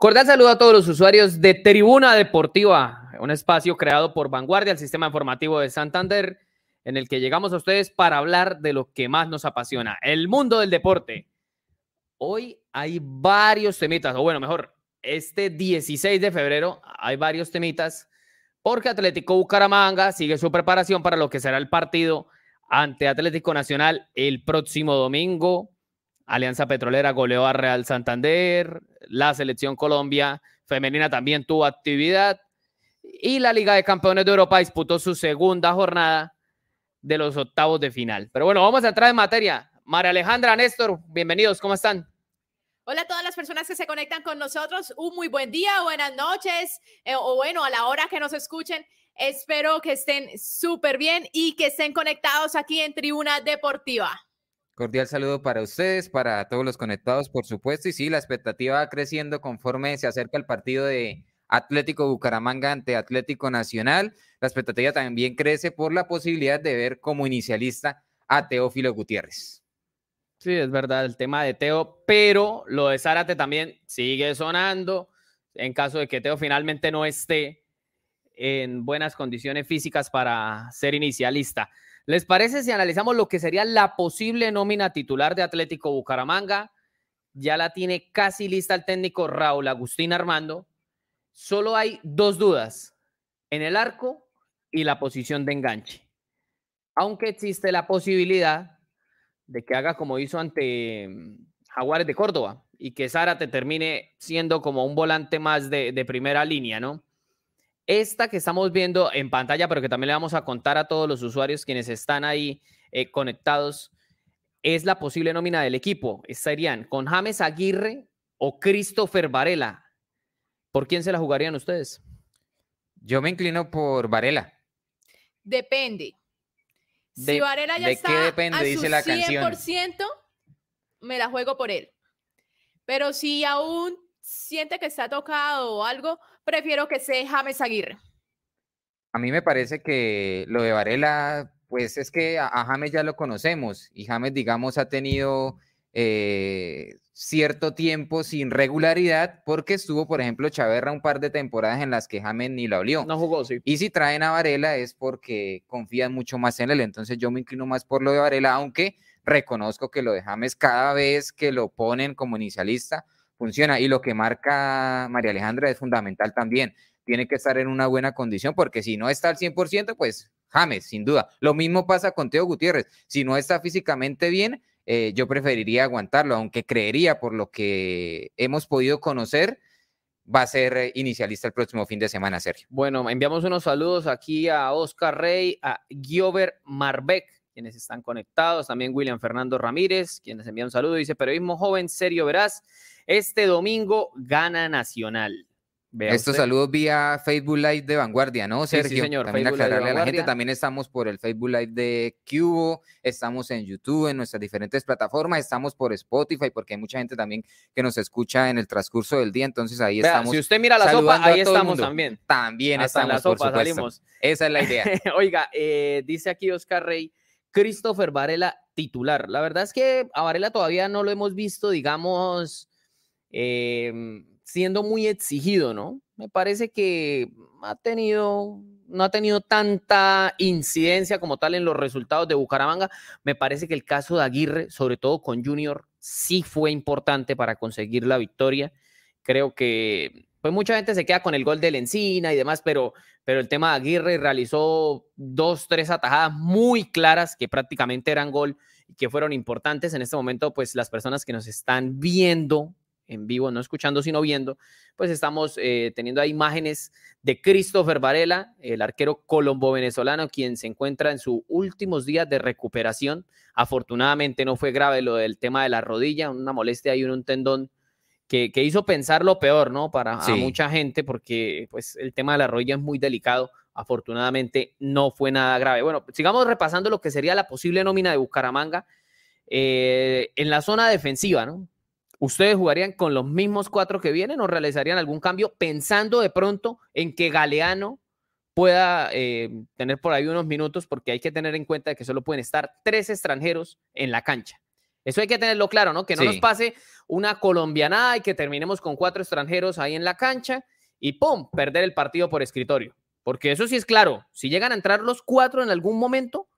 Cordial saludo a todos los usuarios de Tribuna Deportiva, un espacio creado por Vanguardia, el sistema informativo de Santander, en el que llegamos a ustedes para hablar de lo que más nos apasiona, el mundo del deporte. Hoy hay varios temitas, o bueno, mejor, este 16 de febrero hay varios temitas, porque Atlético Bucaramanga sigue su preparación para lo que será el partido ante Atlético Nacional el próximo domingo Alianza Petrolera goleó a Real Santander, la selección Colombia femenina también tuvo actividad y la Liga de Campeones de Europa disputó su segunda jornada de los octavos de final. Pero bueno, vamos a entrar en materia. María Alejandra, Néstor, bienvenidos, ¿cómo están? Hola a todas las personas que se conectan con nosotros. Un muy buen día, buenas noches eh, o bueno, a la hora que nos escuchen. Espero que estén súper bien y que estén conectados aquí en Tribuna Deportiva. Cordial saludo para ustedes, para todos los conectados, por supuesto. Y sí, la expectativa va creciendo conforme se acerca el partido de Atlético Bucaramanga ante Atlético Nacional. La expectativa también crece por la posibilidad de ver como inicialista a Teófilo Gutiérrez. Sí, es verdad el tema de Teo, pero lo de Zárate también sigue sonando. En caso de que Teo finalmente no esté en buenas condiciones físicas para ser inicialista. ¿Les parece si analizamos lo que sería la posible nómina titular de Atlético Bucaramanga? Ya la tiene casi lista el técnico Raúl Agustín Armando. Solo hay dos dudas, en el arco y la posición de enganche. Aunque existe la posibilidad de que haga como hizo ante mm, Jaguares de Córdoba y que Zárate termine siendo como un volante más de, de primera línea, ¿no? Esta que estamos viendo en pantalla, pero que también le vamos a contar a todos los usuarios quienes están ahí eh, conectados, es la posible nómina del equipo. Estarían con James Aguirre o Christopher Varela. ¿Por quién se la jugarían ustedes? Yo me inclino por Varela. Depende. si Varela ya está qué depende, a dice su la 100%, me la juego por él. Pero si aún siente que está tocado o algo, prefiero que sea James Aguirre. A mí me parece que lo de Varela, pues es que a, James ya lo conocemos y James, digamos, ha tenido eh, cierto tiempo sin regularidad porque estuvo, por ejemplo, Chaverra un par de temporadas en las que James ni la olió. No jugó, sí. Y si traen a Varela es porque confían mucho más en él. Entonces yo me inclino más por lo de Varela, aunque reconozco que lo de James cada vez que lo ponen como inicialista, funciona. Y lo que marca María Alejandra es fundamental también. Tiene que estar en una buena condición, porque si no está al 100%, pues James, sin duda. Lo mismo pasa con Teo Gutiérrez. Si no está físicamente bien, eh, yo preferiría aguantarlo, aunque creería por lo que hemos podido conocer, va a ser eh, inicialista el próximo fin de semana, Sergio. Bueno, enviamos unos saludos aquí a Oscar Rey, a Giover Marbeck, quienes están conectados, también William Fernando Ramírez, quienes envían un saludo, dice, periodismo joven, serio, verás, este domingo gana Nacional. Estos saludos vía Facebook Live de Vanguardia, ¿no, Sergio? Sí, señor. También aclararle a la gente, también estamos por el Facebook Live de Cubo, estamos en YouTube, en nuestras diferentes plataformas, estamos por Spotify, porque hay mucha gente también que nos escucha en el transcurso del día, entonces ahí estamos. Si usted mira la sopa, ahí estamos también. También estamos, en la sopa, salimos. Esa es la idea. Oiga, eh, dice aquí Oscar Rey, Christopher Varela titular. La verdad es que a Varela todavía no lo hemos visto, digamos Em, siendo muy exigido, ¿no? Me parece que ha tenido, no ha tenido tanta incidencia como tal en los resultados de Bucaramanga. Me parece que el caso de Aguirre, sobre todo con Junior, sí fue importante para conseguir la victoria. Creo que pues mucha gente se queda con el gol de Lencina y demás, pero, pero el tema de Aguirre realizó dos, tres atajadas muy claras que prácticamente eran gol y que fueron importantes. En este momento, pues las personas que nos están viendo en vivo, no escuchando, sino viendo, pues estamos eh, teniendo ahí imágenes de Christopher Varela, el arquero colombo-venezolano, quien se encuentra en sus últimos días de recuperación. Afortunadamente no fue grave lo del tema de la rodilla, una molestia y un tendón que, hizo pensar lo peor, ¿no? Para mucha gente, porque pues el tema de la rodilla es muy delicado. Afortunadamente no fue nada grave. Bueno, sigamos repasando lo que sería la posible nómina de Bucaramanga eh, en la zona defensiva, ¿no? ¿Ustedes jugarían con los mismos cuatro que vienen o realizarían algún cambio pensando de pronto en que Galeano pueda eh, tener por ahí unos minutos? Porque hay que tener en cuenta que solo pueden estar tres extranjeros en la cancha. Eso hay que tenerlo claro, ¿no? Que no nos pase una colombianada y que terminemos con cuatro extranjeros ahí en la cancha y ¡pum! perder el partido por escritorio. Porque eso sí es claro, si llegan a entrar los cuatro en algún momento,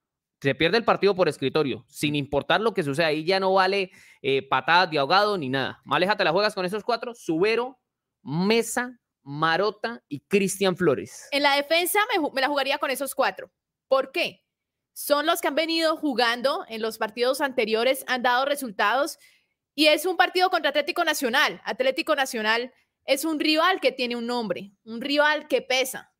se pierde el partido por escritorio, sin importar lo que suceda. Ahí ya no vale eh, patadas de ahogado ni nada. Maleja, te la juegas con esos cuatro: Subero, Mesa, Marota y Cristian Flores. En la defensa me, la jugaría con esos cuatro. ¿Por qué? Son los que han venido jugando en los partidos anteriores, han dado resultados y es un partido contra Atlético Nacional. Atlético Nacional es un rival que tiene un nombre, un rival que pesa,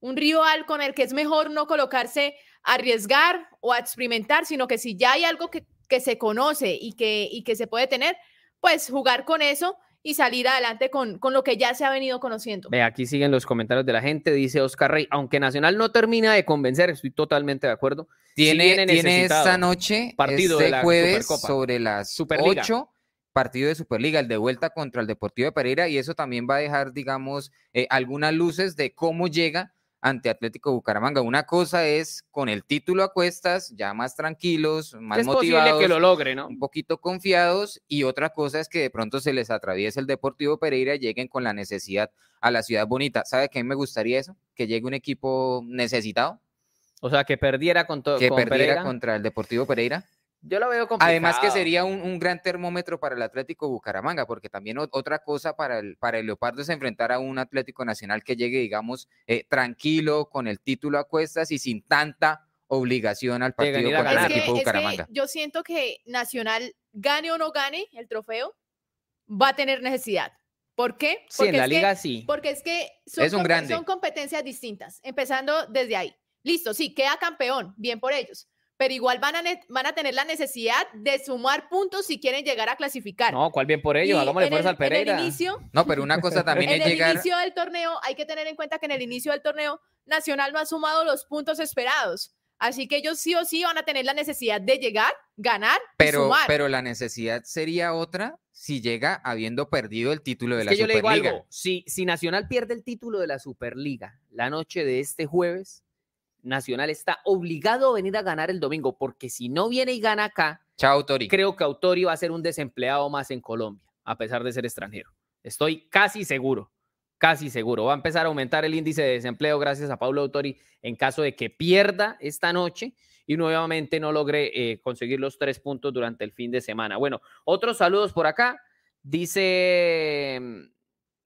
un rival con el que es mejor no colocarse a arriesgar o a experimentar, sino que si ya hay algo que, se conoce y que, y que se puede tener, pues jugar con eso y salir adelante con, con, lo que ya se ha venido conociendo. Ve, aquí siguen los comentarios de la gente, dice Oscar Rey, aunque Nacional no termina de convencer, estoy totalmente de acuerdo. Tiene, tiene esta noche, partido este de jueves, sobre las Superliga. 8, partido de Superliga, el de vuelta contra el Deportivo de Pereira, y eso también va a dejar, digamos, eh, algunas luces de cómo llega ante Atlético Bucaramanga. Una cosa es con el título a cuestas, ya más tranquilos, más es motivados, que lo logre, ¿no? Un poquito confiados y otra cosa es que de pronto se les atraviese el Deportivo Pereira y lleguen con la necesidad a la ciudad bonita. ¿Sabe qué me gustaría eso? Que llegue un equipo necesitado. O sea, que perdiera con todo. Que perdiera contra el Deportivo Pereira. Yo lo veo complicado. Además que sería un, gran termómetro para el Atlético Bucaramanga, porque también otra cosa para el, para el Leopardo es enfrentar a un Atlético Nacional que llegue, digamos, eh, tranquilo, con el título a cuestas y sin tanta obligación al partido contra el equipo Bucaramanga. yo siento que Nacional, gane o no gane el trofeo, va a tener necesidad. ¿Por qué? Porque sí, en la liga sí. Porque es que son, son competencias distintas, empezando desde ahí. Listo, sí, queda campeón, bien por ellos pero igual van a, van a tener la necesidad de sumar puntos si quieren llegar a clasificar. No, ¿cuál bien por ellos? Hagámosle fuerza al Pereira. En el inicio, no, pero una cosa también es llegar... En el inicio del torneo, hay que tener en cuenta que en el inicio del torneo, Nacional no ha sumado los puntos esperados. Así que ellos sí o sí van a tener la necesidad de llegar, ganar pero, y sumar. Pero la necesidad sería otra si llega habiendo perdido el título de la Superliga. Si, si Nacional pierde el título de la Superliga la noche de este jueves, Nacional está obligado a venir a ganar el domingo, porque si no viene y gana acá, Chao, creo que Autori va a ser un desempleado más en Colombia, a pesar de ser extranjero. Estoy casi seguro, casi seguro. Va a empezar a aumentar el índice de desempleo gracias a Pablo Autori en caso de que pierda esta noche y nuevamente no logre eh, conseguir los tres puntos durante el fin de semana. Bueno, otros saludos por acá. Dice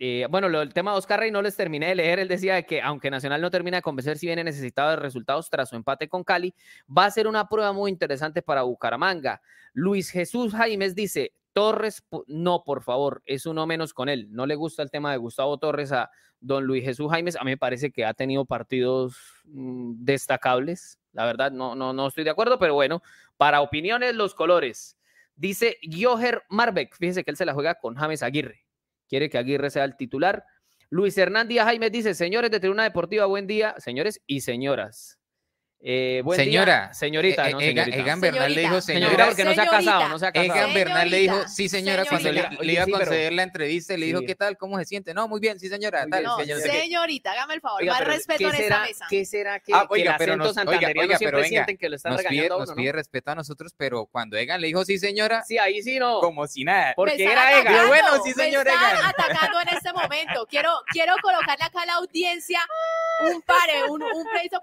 eh, bueno, lo, el tema de Oscar Rey no les terminé de leer. Él decía que aunque Nacional no termina de convencer si viene necesitado de resultados tras su empate con Cali, va a ser una prueba muy interesante para Bucaramanga. Luis Jesús Jaimes dice, Torres, no, por favor, es uno menos con él. No le gusta el tema de Gustavo Torres a don Luis Jesús Jaimes. A mí me parece que ha tenido partidos mm, destacables. La verdad, no, no, no estoy de acuerdo, pero bueno, para opiniones, los colores. Dice Joher Marbeck, fíjese que él se la juega con James Aguirre quiere que Aguirre sea el titular. Luis Hernández Jaime dice, señores de Tribuna Deportiva, buen día, señores y señoras. Eh, señora, señorita, no señorita. Egan Bernal le dijo señora. porque no se ha casado, no se ha casado. Egan Bernal le dijo, sí señora, cuando le, iba a conceder la entrevista, le dijo, ¿qué tal? ¿Cómo se siente? No, muy bien, sí señora. Tal, no, señorita, hágame el favor, más respeto en esta mesa. ¿Qué será que, ah, oiga, pero nos, oiga, oiga, pero venga, sienten que lo están nos pide, nos pide respeto a nosotros, pero cuando Egan le dijo, sí señora. Sí, ahí sí no. Como si nada. Porque era Egan. Bueno, sí señora Egan. están atacando en este momento. Quiero colocarle acá a la audiencia un pare, un pleito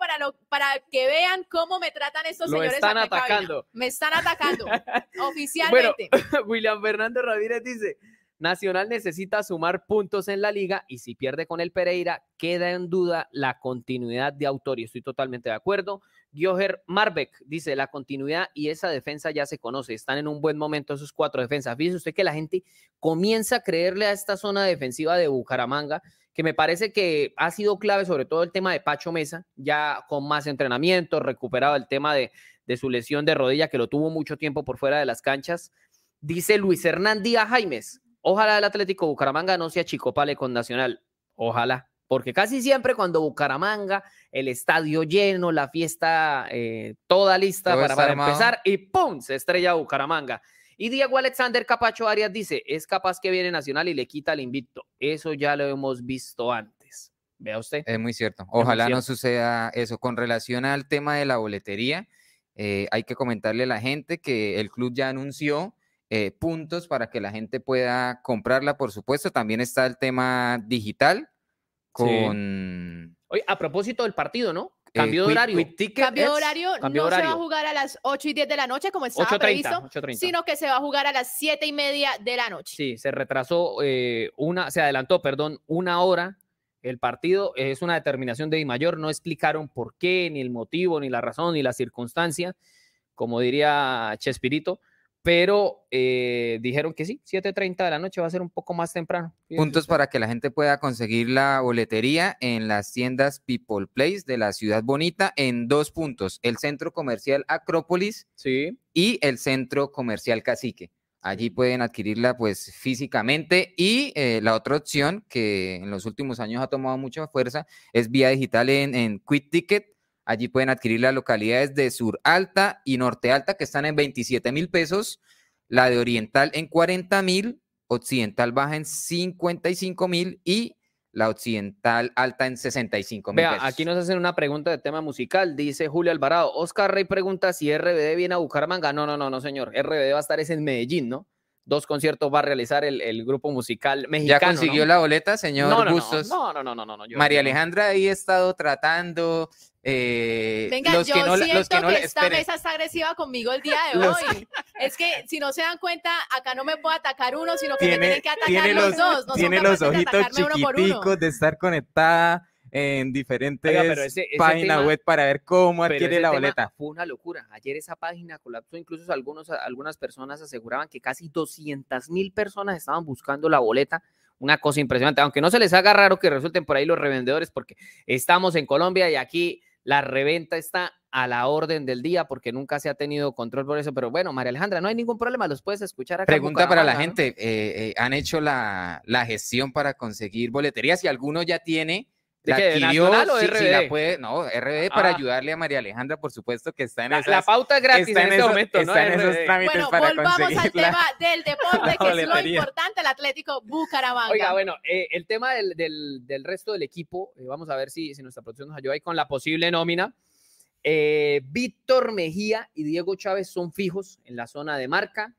para que vean cómo me tratan estos señores. Me están atacando. Me están atacando. oficialmente. Bueno, William Fernando Ramírez dice. Nacional necesita sumar puntos en la liga y si pierde con el Pereira, queda en duda la continuidad de Autori. Estoy totalmente de acuerdo. Gioher Marbeck dice, la continuidad y esa defensa ya se conoce. Están en un buen momento esos cuatro defensas. Fíjese usted que la gente comienza a creerle a esta zona defensiva de Bucaramanga que me parece que ha sido clave, sobre todo el tema de Pacho Mesa, ya con más entrenamiento, recuperado el tema de, su lesión de rodilla, que lo tuvo mucho tiempo por fuera de las canchas. Dice Luis Hernán Díaz Jaimes, ojalá el Atlético Bucaramanga no sea chicopale con Nacional, ojalá, porque casi siempre cuando Bucaramanga, el estadio lleno, la fiesta eh, toda lista para, para empezar y ¡pum! se estrella Bucaramanga. Y Diego Alexander Capacho Arias dice, es capaz que viene Nacional y le quita el invicto. Eso ya lo hemos visto antes. Vea usted. Es muy cierto. Ojalá no suceda eso. Con relación al tema de la boletería, eh, hay que comentarle a la gente que el club ya anunció eh, puntos para que la gente pueda comprarla, por supuesto. También está el tema digital con... Oye, a propósito del partido, ¿no? Cambio de horario. cambio de horario. no se va a jugar a las 8 y 10 de la noche como estaba previsto, sino que se va a jugar a las 7 y media de la noche. Sí, se retrasó eh, una, se adelantó, perdón, una hora el partido. Es una determinación de Di Mayor. No explicaron por qué, ni el motivo, ni la razón, ni la circunstancia, como diría Chespirito pero eh, dijeron que sí, 7.30 de la noche va a ser un poco más temprano. Puntos para que la gente pueda conseguir la boletería en las tiendas People Place de la Ciudad Bonita en dos puntos, el centro comercial Acrópolis sí. y el centro comercial Cacique. Allí pueden adquirirla pues físicamente y eh, la otra opción que en los últimos años ha tomado mucha fuerza es vía digital en, en Quick Ticket Allí pueden adquirir las localidades de Sur Alta y Norte Alta, que están en 27 mil pesos, la de Oriental en 40 mil, Occidental baja en 55 mil y la Occidental alta en 65 mil. Vea, aquí nos hacen una pregunta de tema musical. Dice Julio Alvarado. Oscar Rey pregunta si RBD viene a Bucaramanga. No, no, no, no, señor. RBD va a estar es en Medellín, ¿no? dos conciertos va a realizar el, grupo musical mexicano. ¿Ya consiguió la boleta, señor no, no, Bustos? No, no, no, no, no. María Alejandra ahí ha estado tratando. Eh, Venga, los yo que no, siento los que, no, que esta mesa está agresiva conmigo el día de hoy. Es que si no se dan cuenta, acá no me puede atacar uno, sino que me tienen que atacar los, dos. No tiene los ojitos chiquiticos de estar conectada en diferentes páginas web para ver cómo adquiere la boleta. Fue una locura. Ayer esa página colapsó, incluso algunos, algunas personas aseguraban que casi 200 mil personas estaban buscando la boleta. Una cosa impresionante, aunque no se les haga raro que resulten por ahí los revendedores, porque estamos en Colombia y aquí la reventa está a la orden del día porque nunca se ha tenido control por eso. Pero bueno, María Alejandra, no hay ningún problema, los puedes escuchar acá. Pregunta para la gente, eh, eh, ¿han hecho la, la, gestión para conseguir boleterías? Si alguno ya tiene, la adquirió, o RBD? puede, no, RBD para ah. ayudarle a María Alejandra, por supuesto que está en la, la pauta es gratis en, este momento, está en esos trámites bueno, para volvamos al tema del deporte, que es lo importante, el Atlético Bucaramanga. Oiga, bueno, eh, el tema del, del, del, resto del equipo, eh, vamos a ver si, si nuestra producción nos ayuda ahí con la posible nómina. Eh, Víctor Mejía y Diego Chávez son fijos en la zona de marca.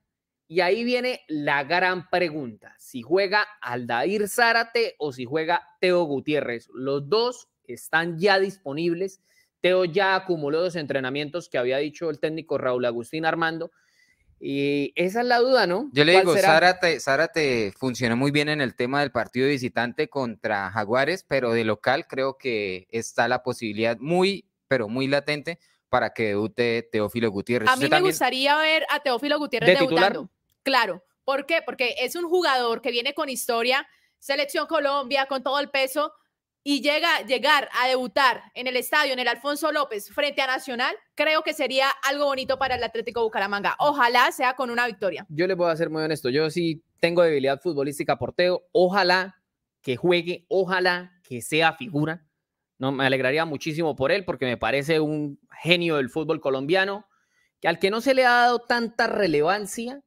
Y ahí viene la gran pregunta, si juega Aldair Zárate o si juega Teo Gutiérrez. Los dos están ya disponibles. Teo ya acumuló dos entrenamientos que había dicho el técnico Raúl Agustín Armando. Y esa es la duda, ¿no? Yo le digo, Zárate, Zárate funcionó muy bien en el tema del partido visitante contra Jaguares, pero de local creo que está la posibilidad muy, pero muy latente para que debute Teófilo Gutiérrez. A mí me gustaría ver a Teófilo Gutiérrez debutando. Claro, ¿por qué? Porque es un jugador que viene con historia, selección Colombia, con todo el peso, y llega llegar a debutar en el estadio, en el Alfonso López, frente a Nacional, creo que sería algo bonito para el Atlético Bucaramanga. Ojalá sea con una victoria. Yo le voy a ser muy honesto, yo sí tengo debilidad futbolística por Teo, ojalá que juegue, ojalá que sea figura. No, me alegraría muchísimo por él porque me parece un genio del fútbol colombiano, que al que no se le ha dado tanta relevancia,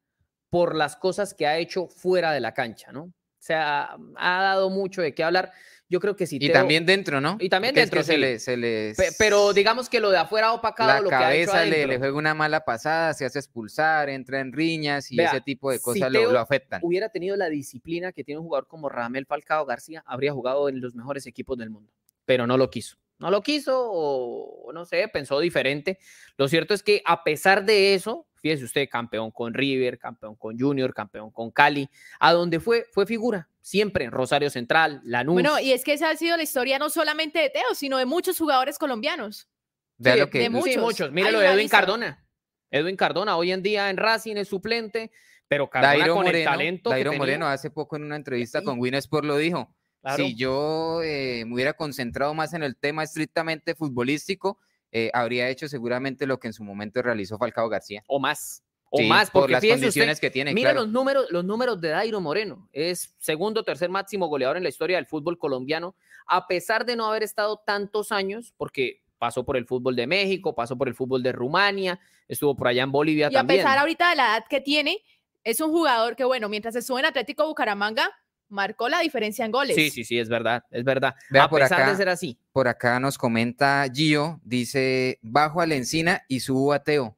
por las cosas que ha hecho fuera de la cancha, ¿no? O sea, ha dado mucho de qué hablar. Yo creo que sí. Y también dentro, ¿no? Y también dentro. se, le, se Pero digamos que lo de afuera ha opacado lo que ha hecho le, le, juega una mala pasada, se hace expulsar, entra en riñas y ese tipo de cosas lo, lo, afectan. hubiera tenido la disciplina que tiene un jugador como Ramel Falcao García, habría jugado en los mejores equipos del mundo, pero no lo quiso. No lo quiso o no sé, pensó diferente. Lo cierto es que a pesar de eso, Fíjese usted, campeón con River, campeón con Junior, campeón con Cali, a donde fue, fue figura, siempre en Rosario Central, Lanús. Bueno, y es que esa ha sido la historia no solamente de Teo, sino de muchos jugadores colombianos. De, lo que, de muchos. Sí, muchos. Míralo de Edwin Cardona. Edwin Cardona, hoy en día en Racing es suplente, pero Cardona con el talento Dairo Moreno hace poco en una entrevista con Winesport lo dijo. Si yo eh, me hubiera concentrado más en el tema estrictamente futbolístico, eh, habría hecho seguramente lo que en su momento realizó Falcao García. O más. O más, por las condiciones que tiene. Mira los, números, los números de Dairo Moreno. Es segundo o tercer máximo goleador en la historia del fútbol colombiano, a pesar de no haber estado tantos años, porque pasó por el fútbol de México, pasó por el fútbol de Rumania, estuvo por allá en Bolivia también. Y a pesar ahorita de la edad que tiene, es un jugador que, bueno, mientras se sube en Atlético Bucaramanga, marcó la diferencia en goles. Sí, sí, sí, es verdad, es verdad. a por pesar de ser así. Por acá nos comenta Gio, dice, bajo a la encina y subo a Teo.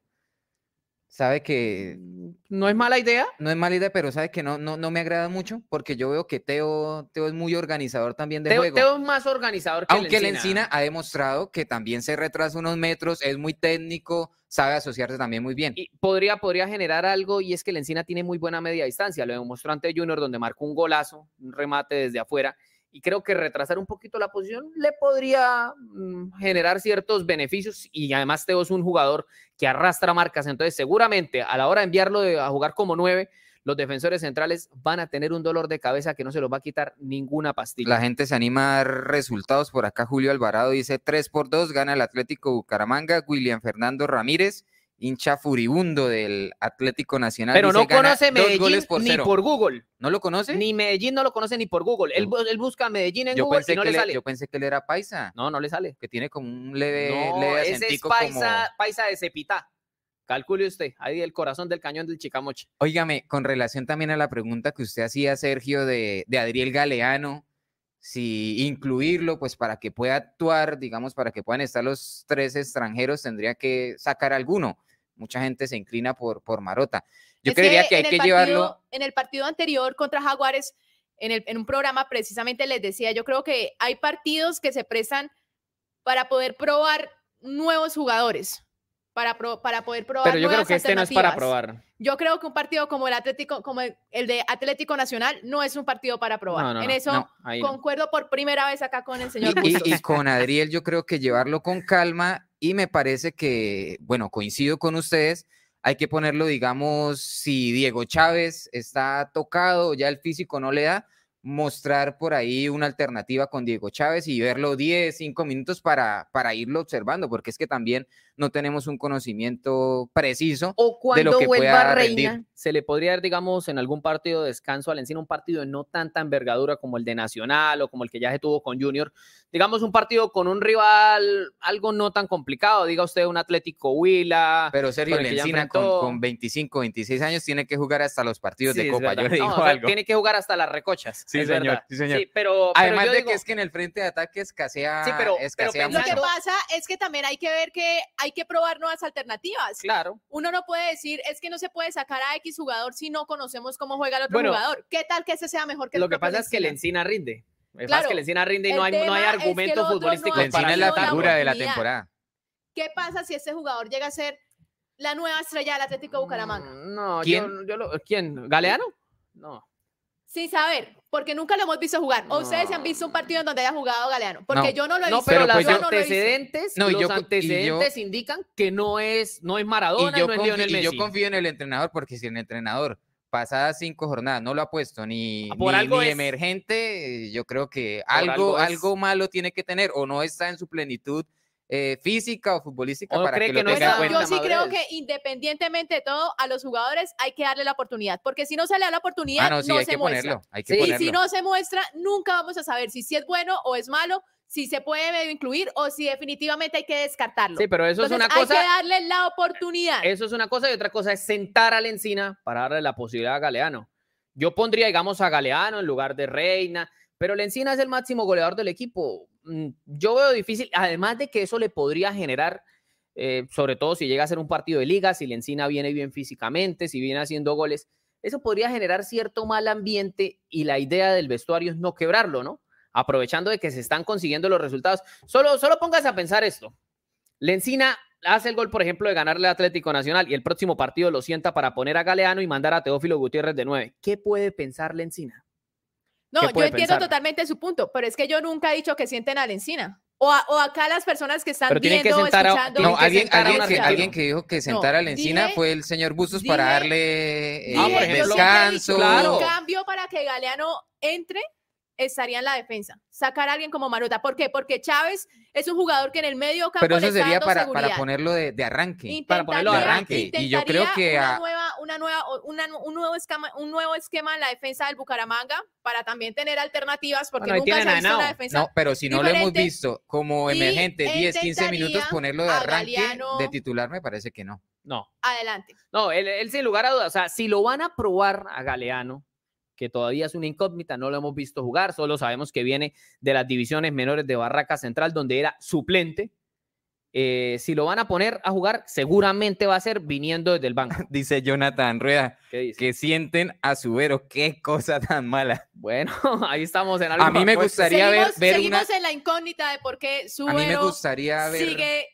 sabe que... Mm, no es mala idea. No es mala idea, pero sabe que no, no, no me agrada mucho porque yo veo que Teo, Teo es muy organizador también de juego. Teo es más organizador que Aunque el Encina ha demostrado que también se retrasa unos metros, es muy técnico, sabe asociarse también muy bien. Y podría, podría generar algo y es que el Encina tiene muy buena media distancia. Lo demostró ante Junior donde marcó un golazo, un remate desde afuera y creo que retrasar un poquito la posición le podría mm, generar ciertos beneficios y además Teo es un jugador que arrastra marcas, entonces seguramente a la hora de enviarlo a jugar como nueve, los defensores centrales van a tener un dolor de cabeza que no se los va a quitar ninguna pastilla. La gente se anima a dar resultados por acá. Julio Alvarado dice 3 por 2, gana el Atlético Bucaramanga, William Fernando Ramírez hincha furibundo del Atlético Nacional. Pero no conoce Medellín ni por Google. ¿No lo conoce? Ni Medellín no lo conoce ni por Google. Él, busca Medellín en Google y no le sale. Yo pensé que él era paisa. No, no le sale. Que tiene como un leve, no, ese es paisa, paisa de Cepita. Calcule usted, ahí el corazón del cañón del Chicamoche. Óigame, con relación también a la pregunta que usted hacía, Sergio, de, de Adriel Galeano, si incluirlo, pues para que pueda actuar, digamos, para que puedan estar los tres extranjeros, tendría que sacar alguno mucha gente se inclina por, por Marota. Yo creería que, hay que llevarlo. En el partido anterior contra Jaguares, en, el, en un programa precisamente les decía, yo creo que hay partidos que se prestan para poder probar nuevos jugadores para, para poder probar. Pero yo creo que este no es para probar. Yo creo que un partido como el Atlético, como el, de Atlético Nacional, no es un partido para probar. en eso concuerdo por primera vez acá con el señor. Y, y, con Adriel, yo creo que llevarlo con calma y me parece que, bueno, coincido con ustedes. Hay que ponerlo, digamos, si Diego Chávez está tocado, ya el físico no le da, mostrar por ahí una alternativa con Diego Chávez y verlo 10, 5 minutos para, para irlo observando, porque es que también no tenemos un conocimiento preciso de lo que pueda Reina, se le podría dar, digamos, en algún partido de descanso al encima un partido de no tanta envergadura como el de Nacional o como el que ya se tuvo con Junior, digamos un partido con un rival algo no tan complicado, diga usted un Atlético Huila. Pero Sergio Lencina con, con, 25, 26 años tiene que jugar hasta los partidos de Copa, yo digo algo. Tiene que jugar hasta las recochas. Sí, señor, sí, señor. pero, Además de que es que en el frente de ataque escasea, sí, pero, escasea Lo que pasa es que también hay que ver que hay que probar nuevas alternativas. Claro. Uno no puede decir, es que no se puede sacar a X jugador si no conocemos cómo juega el otro jugador. ¿Qué tal que ese sea mejor que el Lo que pasa es que el Encina rinde. Es más que el Encina rinde y no hay, no hay argumento futbolístico. No Encina es la figura de la temporada. ¿Qué pasa si ese jugador llega a ser la nueva estrella del Atlético de Bucaramanga? Mm, no, ¿quién? Yo, yo ¿Quién? ¿Galeano? No. Sin saber, porque nunca lo hemos visto jugar. ¿O ustedes han visto un partido en donde haya jugado Galeano? Porque yo no lo he visto. No, pero, los antecedentes, los antecedentes indican que no es, no es Maradona, y yo no es confío, Lionel Messi. Y yo confío en el entrenador, porque si el entrenador pasadas cinco jornadas no lo ha puesto ni, ah, ni, emergente, yo creo que algo, algo, malo tiene que tener o no está en su plenitud eh, física o futbolística para que, lo tenga en cuenta. Yo sí creo que independientemente de todo, a los jugadores hay que darle la oportunidad, porque si no se le da la oportunidad, ah, no, se muestra. y si no se muestra, nunca vamos a saber si, si es bueno o es malo, si se puede medio incluir o si definitivamente hay que descartarlo. Sí, pero eso es una cosa. Hay que darle la oportunidad. Eso es una cosa y otra cosa es sentar a la encina para darle la posibilidad a Galeano. Yo pondría, digamos, a Galeano en lugar de Reina, pero Lencina es el máximo goleador del equipo. Mm, yo veo difícil, además de que eso le podría generar, eh, sobre todo si llega a ser un partido de liga, si Lencina viene bien físicamente, si viene haciendo goles, eso podría generar cierto mal ambiente y la idea del vestuario es no quebrarlo, ¿no? Aprovechando de que se están consiguiendo los resultados. Solo, solo póngase a pensar esto. Lencina hace el gol, por ejemplo, de ganarle al Atlético Nacional y el próximo partido lo sienta para poner a Galeano y mandar a Teófilo Gutiérrez de nueve. ¿Qué puede pensar Lencina? No, yo entiendo totalmente su punto, pero es que yo nunca he dicho que sienten a la encina. O, o, acá las personas que están viendo, escuchando. no, alguien, alguien, que, dijo que sentara a la encina fue el señor Bustos para darle eh, descanso. Claro. cambio para que Galeano entre estaría en la defensa. Sacar a alguien como Marota. ¿Por qué? Porque Chávez es un jugador que en el medio campo. Pero eso sería para, para, ponerlo de, de arranque. para ponerlo de arranque. Y yo creo que. Una nueva, una nueva, un, nuevo esquema, un nuevo esquema en la defensa del Bucaramanga para también tener alternativas, porque nunca se ha visto una defensa. No, pero si no lo hemos visto como emergente 10, 15 minutos, ponerlo de arranque, de titular, me parece que no. No. Adelante. No, él, él sin lugar a dudas, o sea, si lo van a probar a Galeano, que todavía es una incógnita, no lo hemos visto jugar, solo sabemos que viene de las divisiones menores de Barraca Central, donde era suplente. eh, si lo van a poner a jugar, seguramente va a ser viniendo desde el banco. dice Jonathan Rueda, que sienten a Subero. Qué cosa tan mala. Bueno, ahí estamos en algo. A mí me gustaría ver, ver seguimos en la incógnita de por qué Subero a mí me gustaría ver... sigue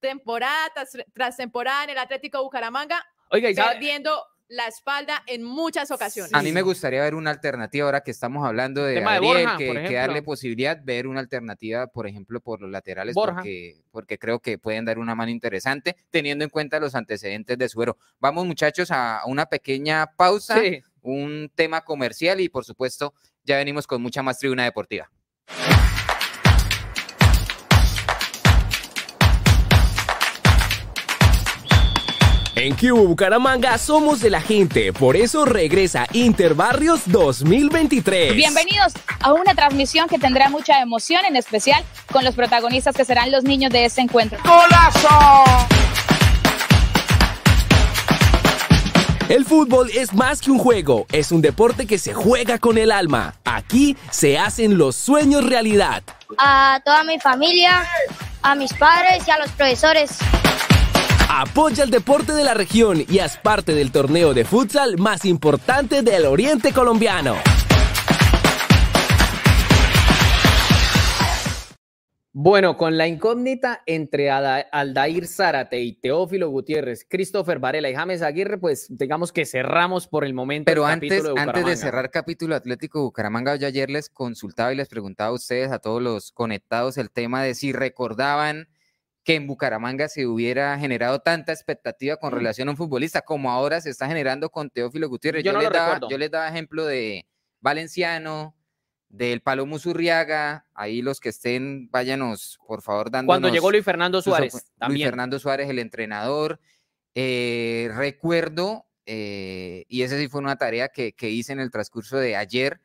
temporada tras, temporada en el Atlético Bucaramanga, Oiga, perdiendo la espalda en muchas ocasiones. A mí me gustaría ver una alternativa ahora que estamos hablando de Ariel, que, darle posibilidad, ver una alternativa, por ejemplo, por los laterales, porque, porque creo que pueden dar una mano interesante, teniendo en cuenta los antecedentes de Suero. Vamos, muchachos, a una pequeña pausa, un tema comercial y, por supuesto, ya venimos con mucha más tribuna deportiva. En Cubo Bucaramanga somos de la gente, por eso regresa Interbarrios 2023. Bienvenidos a una transmisión que tendrá mucha emoción, en especial con los protagonistas que serán los niños de este encuentro. ¡Golazo! El fútbol es más que un juego, es un deporte que se juega con el alma. Aquí se hacen los sueños realidad. A toda mi familia, a mis padres y a los profesores. Apoya el deporte de la región y haz parte del torneo de futsal más importante del oriente colombiano. Bueno, con la incógnita entre Aldair Zárate y Teófilo Gutiérrez, Christopher Varela y James Aguirre, pues digamos que cerramos por el momento. Pero antes, de antes de cerrar capítulo Atlético Bucaramanga, yo ayer les consultaba y les preguntaba a ustedes, a todos los conectados, el tema de si recordaban que en Bucaramanga se hubiera generado tanta expectativa con relación a un futbolista como ahora se está generando con Teófilo Gutiérrez. Yo, les, daba, yo les daba ejemplo de Valenciano, del Palomo Zurriaga, ahí los que estén, váyanos, por favor, dando. Cuando llegó Luis Fernando Suárez, también. Luis Fernando Suárez, el entrenador. Eh, recuerdo, eh, y esa sí fue una tarea que, que hice en el transcurso de ayer,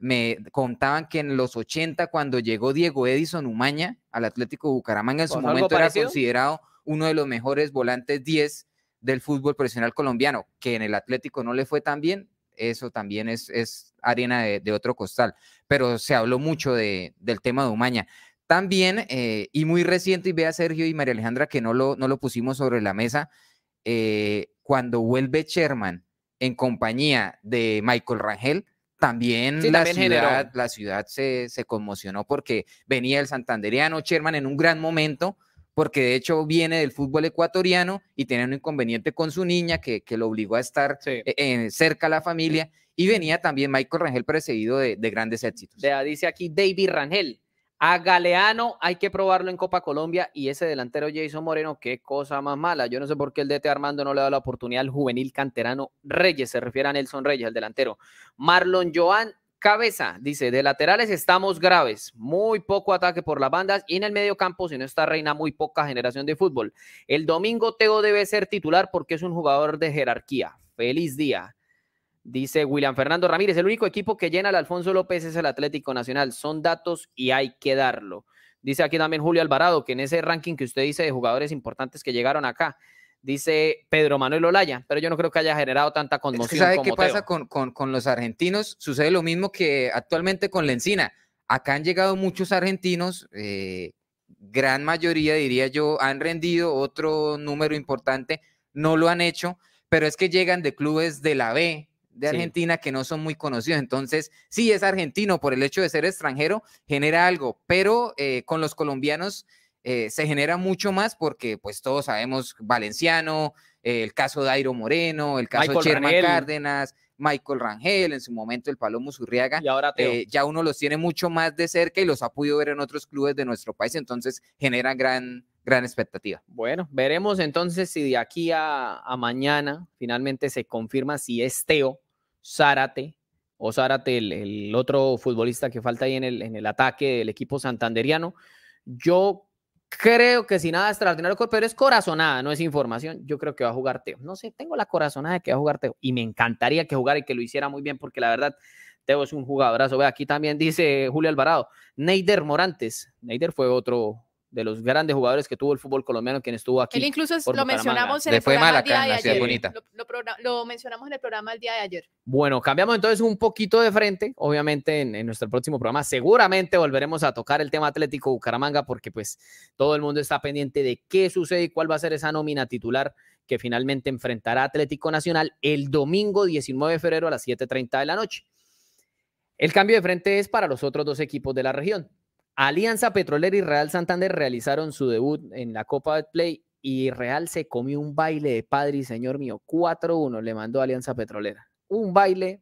me contaban que en los 80, cuando llegó Diego Edison Umaña al Atlético Bucaramanga, en su momento era considerado uno de los mejores volantes 10 del fútbol profesional colombiano, que en el Atlético no le fue tan bien, eso también es, es arena de, otro costal, pero se habló mucho de, del tema de Umaña. También, eh, y muy reciente, y vea Sergio y María Alejandra que no lo, no lo pusimos sobre la mesa, eh, cuando vuelve Sherman en compañía de Michael Rangel, también, la, ciudad, la ciudad se, conmocionó porque venía el santanderiano Sherman en un gran momento, porque de hecho viene del fútbol ecuatoriano y tenía un inconveniente con su niña que, lo obligó a estar eh, cerca a la familia. Y venía también Michael Rangel precedido de, grandes éxitos. Ya dice aquí David Rangel. A Galeano hay que probarlo en Copa Colombia y ese delantero Jason Moreno, qué cosa más mala. Yo no sé por qué el DT Armando no le da la oportunidad al juvenil canterano Reyes, se refiere a Nelson Reyes, el delantero. Marlon Joan Cabeza dice, de laterales estamos graves, muy poco ataque por las bandas y en el medio campo, si no está Reina, muy poca generación de fútbol. El domingo Teo debe ser titular porque es un jugador de jerarquía. Feliz día. Dice William Fernando Ramírez, el único equipo que llena al Alfonso López es el Atlético Nacional. Son datos y hay que darlo. Dice aquí también Julio Alvarado, que en ese ranking que usted dice de jugadores importantes que llegaron acá, dice Pedro Manuel Olaya, pero yo no creo que haya generado tanta conmoción. ¿Sabe qué pasa con, con, los argentinos? Sucede lo mismo que actualmente con Lencina. Acá han llegado muchos argentinos, eh, gran mayoría diría yo, han rendido, otro número importante no lo han hecho, pero es que llegan de clubes de la B, de Argentina que no son muy conocidos. Entonces, sí es argentino por el hecho de ser extranjero, genera algo, pero eh, con los colombianos eh, se genera mucho más porque pues todos sabemos Valenciano, el caso de Airo Moreno, el caso de Sherman Cárdenas, Michael Rangel, en su momento el Palomo Zurriaga, y ahora eh, ya uno los tiene mucho más de cerca y los ha podido ver en otros clubes de nuestro país, entonces genera gran, gran expectativa. Bueno, veremos entonces si de aquí a, mañana finalmente se confirma si es Teo, Zárate o Zárate, el, otro futbolista que falta ahí en el, en el ataque del equipo santanderiano. Yo creo que si nada extraordinario, pero es corazonada, no es información. Yo creo que va a jugar Teo. No sé, tengo la corazonada de que va a jugar Teo y me encantaría que jugara y que lo hiciera muy bien porque la verdad Teo es un jugadorazo. Ve, aquí también dice Julio Alvarado, Neider Morantes. Neider fue otro de los grandes jugadores que tuvo el fútbol colombiano, quien estuvo aquí. Él incluso lo mencionamos en el programa día de ayer. Bonita. Lo, mencionamos en el programa el día de ayer. Bueno, cambiamos entonces un poquito de frente. Obviamente en, nuestro próximo programa seguramente volveremos a tocar el tema Atlético Bucaramanga porque pues todo el mundo está pendiente de qué sucede y cuál va a ser esa nómina titular que finalmente enfrentará Atlético Nacional el domingo 19 de febrero a las 7.30 de la noche. El cambio de frente es para los otros dos equipos de la región. Alianza Petrolera y Real Santander realizaron su debut en la Copa de Play y Real se comió un baile de padre y señor mío. 4-1 le mandó Alianza Petrolera. Un baile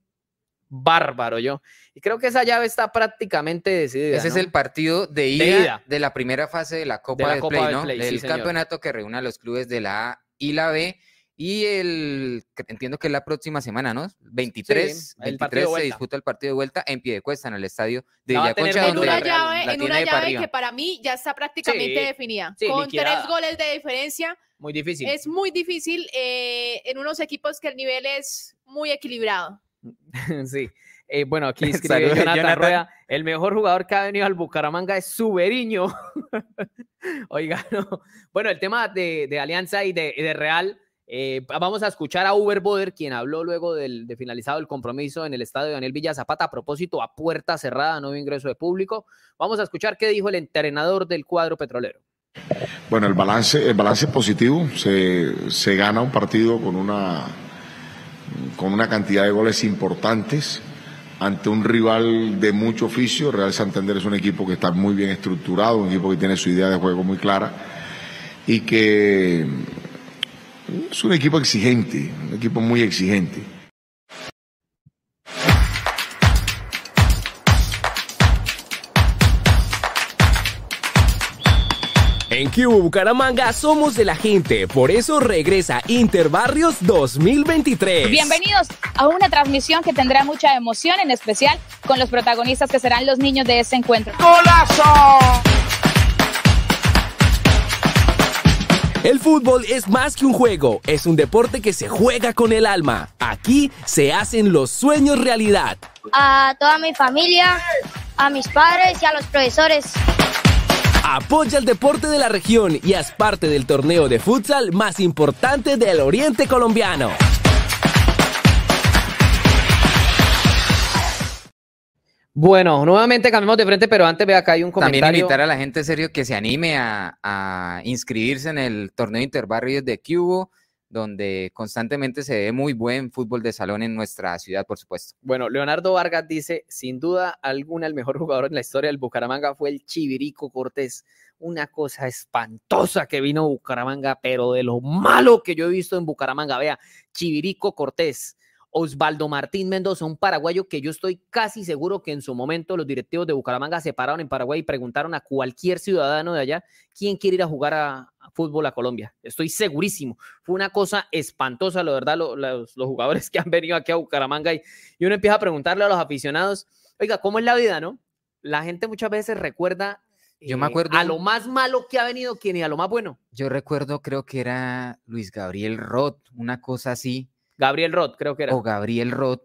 bárbaro yo. Y creo que esa llave está prácticamente decidida. Ese es el partido de ida, de la primera fase de la Copa de, Play, ¿no? el campeonato que reúne a los clubes de la A y la B. Y el, entiendo que es la próxima semana, ¿no? 23, el 23 se disputa el partido de vuelta en pie de cuesta en el estadio de Villaconcha. En una llave, en una llave que para mí ya está prácticamente definida. con tres goles de diferencia. Muy difícil. Es muy difícil eh, en unos equipos que el nivel es muy equilibrado. sí. Eh, bueno, aquí escribe Jonathan, Rueda, el mejor jugador que ha venido al Bucaramanga es Suberiño. Oiga, no. Bueno, el tema de, de Alianza y de, de Real eh, vamos a escuchar a Uber Boder, quien habló luego del, de finalizado el compromiso en el estadio de Daniel Villa Zapata a propósito a puerta cerrada, no ingreso de público. Vamos a escuchar qué dijo el entrenador del cuadro petrolero. Bueno, el balance, el balance es positivo. Se, se gana un partido con una, con una cantidad de goles importantes ante un rival de mucho oficio. Real Santander es un equipo que está muy bien estructurado, un equipo que tiene su idea de juego muy clara y que es un equipo exigente, un equipo muy exigente. En Cubo Bucaramanga somos de la gente, por eso regresa Interbarrios 2023. Bienvenidos a una transmisión que tendrá mucha emoción, en especial con los protagonistas que serán los niños de este encuentro. ¡Golazo! El fútbol es más que un juego, es un deporte que se juega con el alma. Aquí se hacen los sueños realidad. A toda mi familia, a mis padres y a los profesores. Apoya el deporte de la región y haz parte del torneo de futsal más importante del oriente colombiano. Bueno, nuevamente cambiamos de frente, pero antes ve acá hay un comentario. También invitar a la gente, serio, que se anime a, inscribirse en el torneo Interbarrios de Cubo, donde constantemente se ve muy buen fútbol de salón en nuestra ciudad, por supuesto. Bueno, Leonardo Vargas dice, sin duda alguna, el mejor jugador en la historia del Bucaramanga fue el Chivirico Cortés. Una cosa espantosa que vino Bucaramanga, pero de lo malo que yo he visto en Bucaramanga. Vea, Chivirico Cortés Osvaldo Martín Mendoza, un paraguayo que yo estoy casi seguro que en su momento los directivos de Bucaramanga se pararon en Paraguay y preguntaron a cualquier ciudadano de allá quién quiere ir a jugar a, fútbol a Colombia. Estoy segurísimo. Fue una cosa espantosa, la verdad, los, jugadores que han venido aquí a Bucaramanga y, uno empieza a preguntarle a los aficionados, oiga, ¿cómo es la vida, no? La gente muchas veces recuerda yo me eh, acuerdo. A lo más malo que ha venido, ¿quién y a lo más bueno? Yo recuerdo, creo que era Luis Gabriel Roth, una cosa así. Gabriel Roth, creo que era. O Gabriel Roth.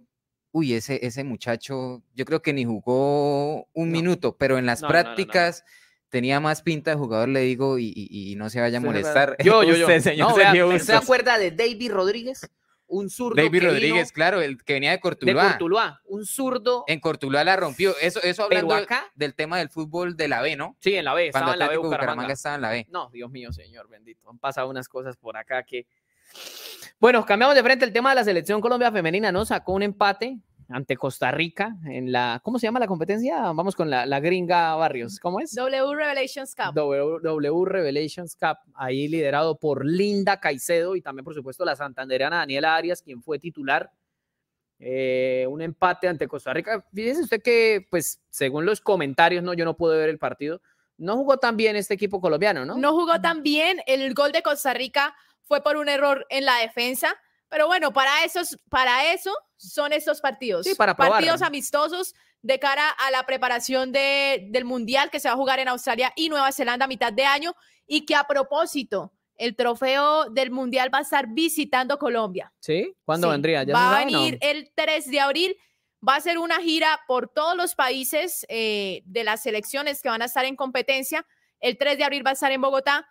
Uy, ese, ese muchacho, yo creo que ni jugó un minuto, pero en las prácticas tenía más pinta de jugador, le digo, y, no se vaya a molestar. Yo, yo, yo. señor ¿Se acuerda de David Rodríguez? Un zurdo. David Rodríguez, claro, el que venía de Cortuluá. De Cortuluá, un zurdo. En Cortuluá la rompió. Eso, eso hablando acá, del tema del fútbol de la B, ¿no? Sí, en la B. Cuando estaba en la B, Bucaramanga estaba en la B. No, Dios mío, señor bendito. Han pasado unas cosas por acá que bueno, cambiamos de frente el tema de la selección Colombia femenina, ¿no? Sacó un empate ante Costa Rica en la, ¿cómo se llama la competencia? Vamos con la, gringa Barrios, ¿cómo es? W Revelations Cup. W, Revelations Cup, ahí liderado por Linda Caicedo y también, por supuesto, la santandereana Daniela Arias, quien fue titular. Eh, un empate ante Costa Rica. Fíjese usted que, pues, según los comentarios, no, yo no pude ver el partido. No jugó tan bien este equipo colombiano, ¿no? No jugó tan bien. El gol de Costa Rica fue por un error en la defensa. Pero bueno, para, esos, para eso son estos partidos. Sí, para Partidos amistosos de cara a la preparación de, del Mundial que se va a jugar en Australia y Nueva Zelanda a mitad de año. Y que a propósito, el trofeo del Mundial va a estar visitando Colombia. ¿Sí? ¿Cuándo vendría? ¿Ya va a venir el 3 de abril. Va a ser una gira por todos los países eh, de las selecciones que van a estar en competencia El 3 de abril va a estar en Bogotá.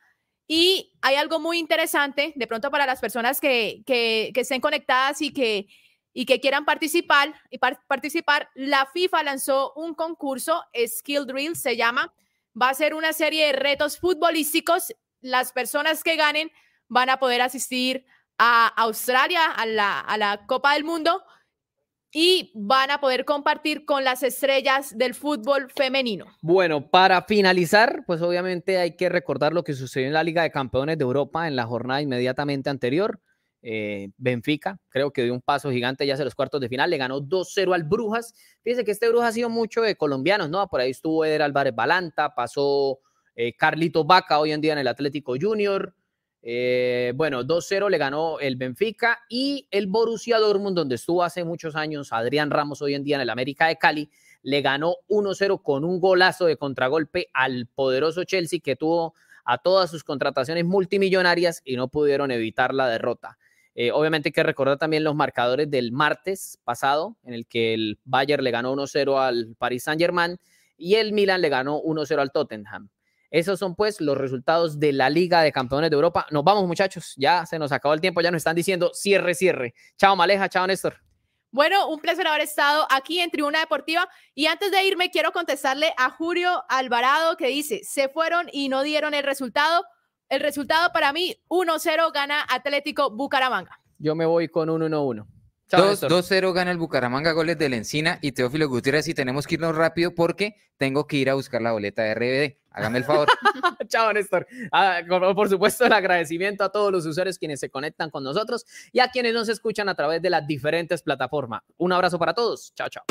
Y hay algo muy interesante, de pronto para las personas que, que, que estén conectadas y que, y que quieran participar, y participar, la FIFA lanzó un concurso, Skill Drill se llama, va a ser una serie de retos futbolísticos. Las personas que ganen van a poder asistir a Australia, a la, a la Copa del Mundo, y van a poder compartir con las estrellas del fútbol femenino. Bueno, para finalizar, pues obviamente hay que recordar lo que sucedió en la Liga de Campeones de Europa en la jornada inmediatamente anterior. Eh, Benfica, creo que dio un paso gigante ya hacia los cuartos de final, le ganó 2-0 al Brujas. Fíjense que este Brujas ha sido mucho de colombianos, ¿no? Por ahí estuvo Eder Álvarez Balanta, pasó eh, Carlito Vaca hoy en día en el Atlético Junior. Eh, bueno, 2-0 le ganó el Benfica y el Borussia Dortmund, donde estuvo hace muchos años Adrián Ramos hoy en día en el América de Cali, le ganó 1-0 con un golazo de contragolpe al poderoso Chelsea que tuvo a todas sus contrataciones multimillonarias y no pudieron evitar la derrota. Eh, obviamente hay que recordar también los marcadores del martes pasado, en el que el Bayern le ganó 1-0 al Paris Saint-Germain y el Milan le ganó 1-0 al Tottenham. Esos son pues los resultados de la Liga de Campeones de Europa. Nos vamos muchachos, ya se nos acabó el tiempo, ya nos están diciendo cierre, cierre. Chao Maleja, chao Néstor. Bueno, un placer haber estado aquí en Tribuna Deportiva. Y antes de irme, quiero contestarle a Julio Alvarado que dice, se fueron y no dieron el resultado. El resultado para mí, 1-0 gana Atlético Bucaramanga. Yo me voy con 1-1-1. 2-0 gana el Bucaramanga, goles de la Encina y Teófilo Gutiérrez. Y tenemos que irnos rápido porque tengo que ir a buscar la boleta de RBD. Hágame el favor. Chao, Néstor. Ah, por supuesto, el agradecimiento a todos los usuarios quienes se conectan con nosotros y a quienes nos escuchan a través de las diferentes plataformas. Un abrazo para todos. Chao, chao.